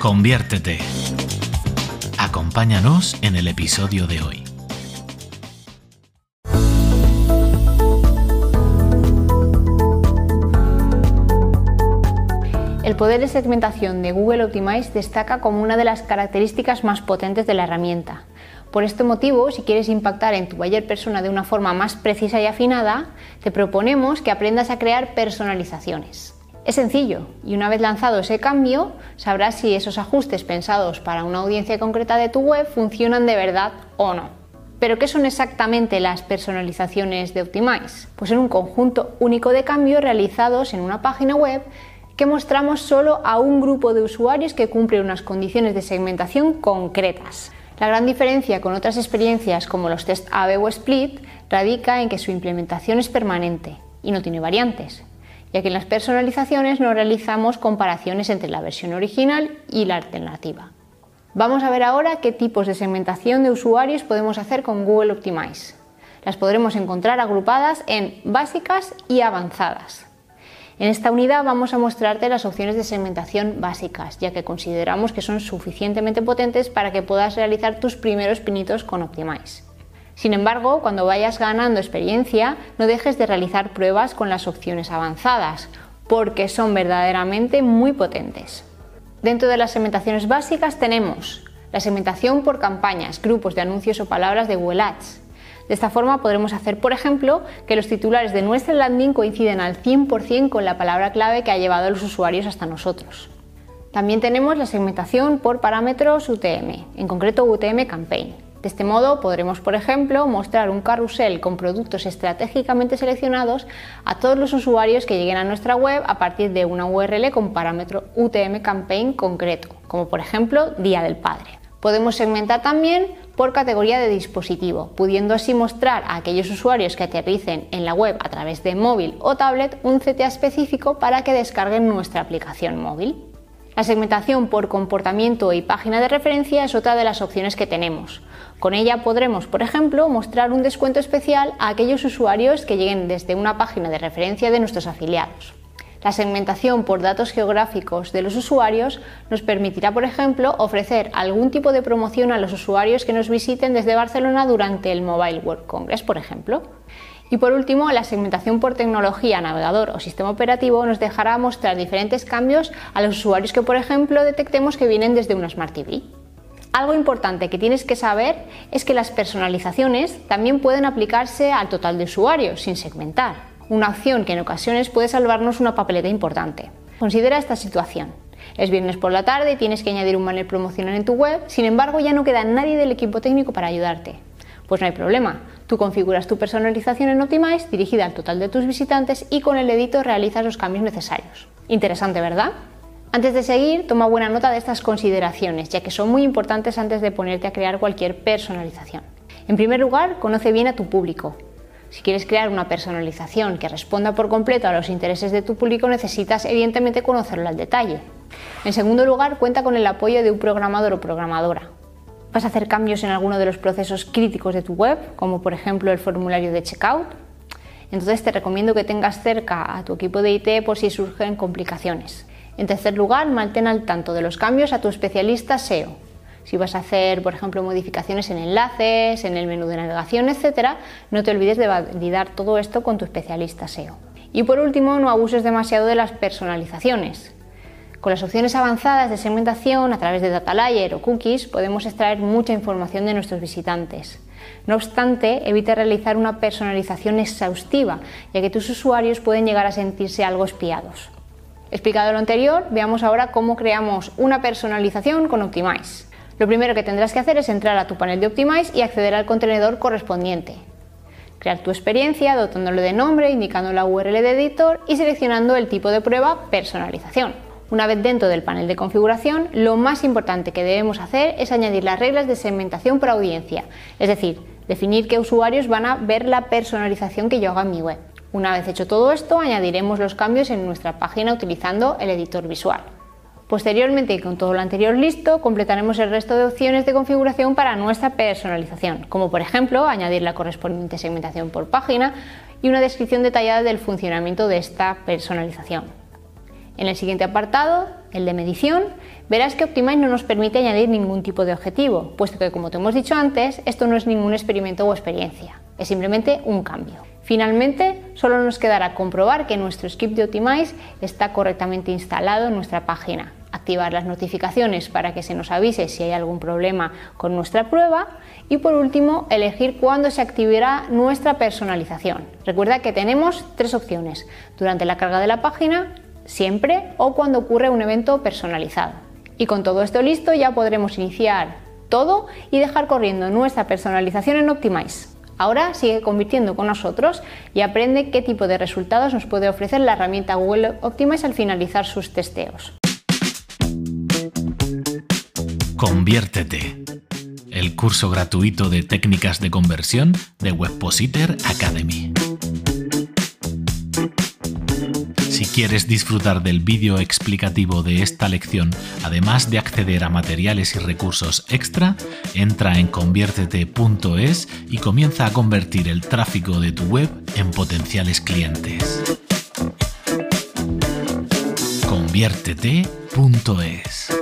Conviértete. Acompáñanos en el episodio de hoy. El poder de segmentación de Google Optimize destaca como una de las características más potentes de la herramienta. Por este motivo, si quieres impactar en tu buyer persona de una forma más precisa y afinada, te proponemos que aprendas a crear personalizaciones. Es sencillo y una vez lanzado ese cambio sabrás si esos ajustes pensados para una audiencia concreta de tu web funcionan de verdad o no. Pero ¿qué son exactamente las personalizaciones de Optimize? Pues son un conjunto único de cambios realizados en una página web que mostramos solo a un grupo de usuarios que cumple unas condiciones de segmentación concretas. La gran diferencia con otras experiencias como los test AB o Split radica en que su implementación es permanente y no tiene variantes, ya que en las personalizaciones no realizamos comparaciones entre la versión original y la alternativa. Vamos a ver ahora qué tipos de segmentación de usuarios podemos hacer con Google Optimize. Las podremos encontrar agrupadas en básicas y avanzadas. En esta unidad vamos a mostrarte las opciones de segmentación básicas, ya que consideramos que son suficientemente potentes para que puedas realizar tus primeros pinitos con Optimize. Sin embargo, cuando vayas ganando experiencia, no dejes de realizar pruebas con las opciones avanzadas, porque son verdaderamente muy potentes. Dentro de las segmentaciones básicas tenemos la segmentación por campañas, grupos de anuncios o palabras de Google Ads. De esta forma podremos hacer, por ejemplo, que los titulares de nuestra landing coinciden al 100% con la palabra clave que ha llevado a los usuarios hasta nosotros. También tenemos la segmentación por parámetros UTM, en concreto UTM Campaign. De este modo podremos, por ejemplo, mostrar un carrusel con productos estratégicamente seleccionados a todos los usuarios que lleguen a nuestra web a partir de una URL con parámetro UTM campaign concreto, como por ejemplo Día del Padre. Podemos segmentar también por categoría de dispositivo, pudiendo así mostrar a aquellos usuarios que aterricen en la web a través de móvil o tablet un CTA específico para que descarguen nuestra aplicación móvil. La segmentación por comportamiento y página de referencia es otra de las opciones que tenemos. Con ella podremos, por ejemplo, mostrar un descuento especial a aquellos usuarios que lleguen desde una página de referencia de nuestros afiliados. La segmentación por datos geográficos de los usuarios nos permitirá, por ejemplo, ofrecer algún tipo de promoción a los usuarios que nos visiten desde Barcelona durante el Mobile World Congress, por ejemplo. Y por último, la segmentación por tecnología, navegador o sistema operativo nos dejará mostrar diferentes cambios a los usuarios que, por ejemplo, detectemos que vienen desde una Smart TV. Algo importante que tienes que saber es que las personalizaciones también pueden aplicarse al total de usuarios sin segmentar, una acción que en ocasiones puede salvarnos una papeleta importante. Considera esta situación. Es viernes por la tarde y tienes que añadir un banner promocional en tu web, sin embargo ya no queda nadie del equipo técnico para ayudarte. Pues no hay problema, Tú configuras tu personalización en Optimize dirigida al total de tus visitantes y con el editor realizas los cambios necesarios. Interesante, ¿verdad? Antes de seguir, toma buena nota de estas consideraciones, ya que son muy importantes antes de ponerte a crear cualquier personalización. En primer lugar, conoce bien a tu público. Si quieres crear una personalización que responda por completo a los intereses de tu público, necesitas evidentemente conocerlo al detalle. En segundo lugar, cuenta con el apoyo de un programador o programadora vas a hacer cambios en alguno de los procesos críticos de tu web, como por ejemplo el formulario de checkout. Entonces te recomiendo que tengas cerca a tu equipo de IT por si surgen complicaciones. En tercer lugar, mantén al tanto de los cambios a tu especialista SEO. Si vas a hacer, por ejemplo, modificaciones en enlaces, en el menú de navegación, etc., no te olvides de validar todo esto con tu especialista SEO. Y por último, no abuses demasiado de las personalizaciones. Con las opciones avanzadas de segmentación a través de data layer o cookies podemos extraer mucha información de nuestros visitantes. No obstante, evita realizar una personalización exhaustiva, ya que tus usuarios pueden llegar a sentirse algo espiados. Explicado lo anterior, veamos ahora cómo creamos una personalización con Optimize. Lo primero que tendrás que hacer es entrar a tu panel de Optimize y acceder al contenedor correspondiente. Crear tu experiencia dotándolo de nombre, indicando la URL de editor y seleccionando el tipo de prueba personalización. Una vez dentro del panel de configuración, lo más importante que debemos hacer es añadir las reglas de segmentación por audiencia, es decir, definir qué usuarios van a ver la personalización que yo haga en mi web. Una vez hecho todo esto, añadiremos los cambios en nuestra página utilizando el editor visual. Posteriormente, y con todo lo anterior listo, completaremos el resto de opciones de configuración para nuestra personalización, como por ejemplo añadir la correspondiente segmentación por página y una descripción detallada del funcionamiento de esta personalización. En el siguiente apartado, el de medición, verás que Optimize no nos permite añadir ningún tipo de objetivo, puesto que como te hemos dicho antes, esto no es ningún experimento o experiencia, es simplemente un cambio. Finalmente, solo nos quedará comprobar que nuestro script de Optimize está correctamente instalado en nuestra página, activar las notificaciones para que se nos avise si hay algún problema con nuestra prueba y por último elegir cuándo se activará nuestra personalización. Recuerda que tenemos tres opciones, durante la carga de la página, siempre o cuando ocurre un evento personalizado. Y con todo esto listo ya podremos iniciar todo y dejar corriendo nuestra personalización en Optimize. Ahora sigue convirtiendo con nosotros y aprende qué tipo de resultados nos puede ofrecer la herramienta Google Optimize al finalizar sus testeos. Conviértete. El curso gratuito de técnicas de conversión de Webpositor Academy. Quieres disfrutar del vídeo explicativo de esta lección, además de acceder a materiales y recursos extra, entra en conviértete.es y comienza a convertir el tráfico de tu web en potenciales clientes. conviértete.es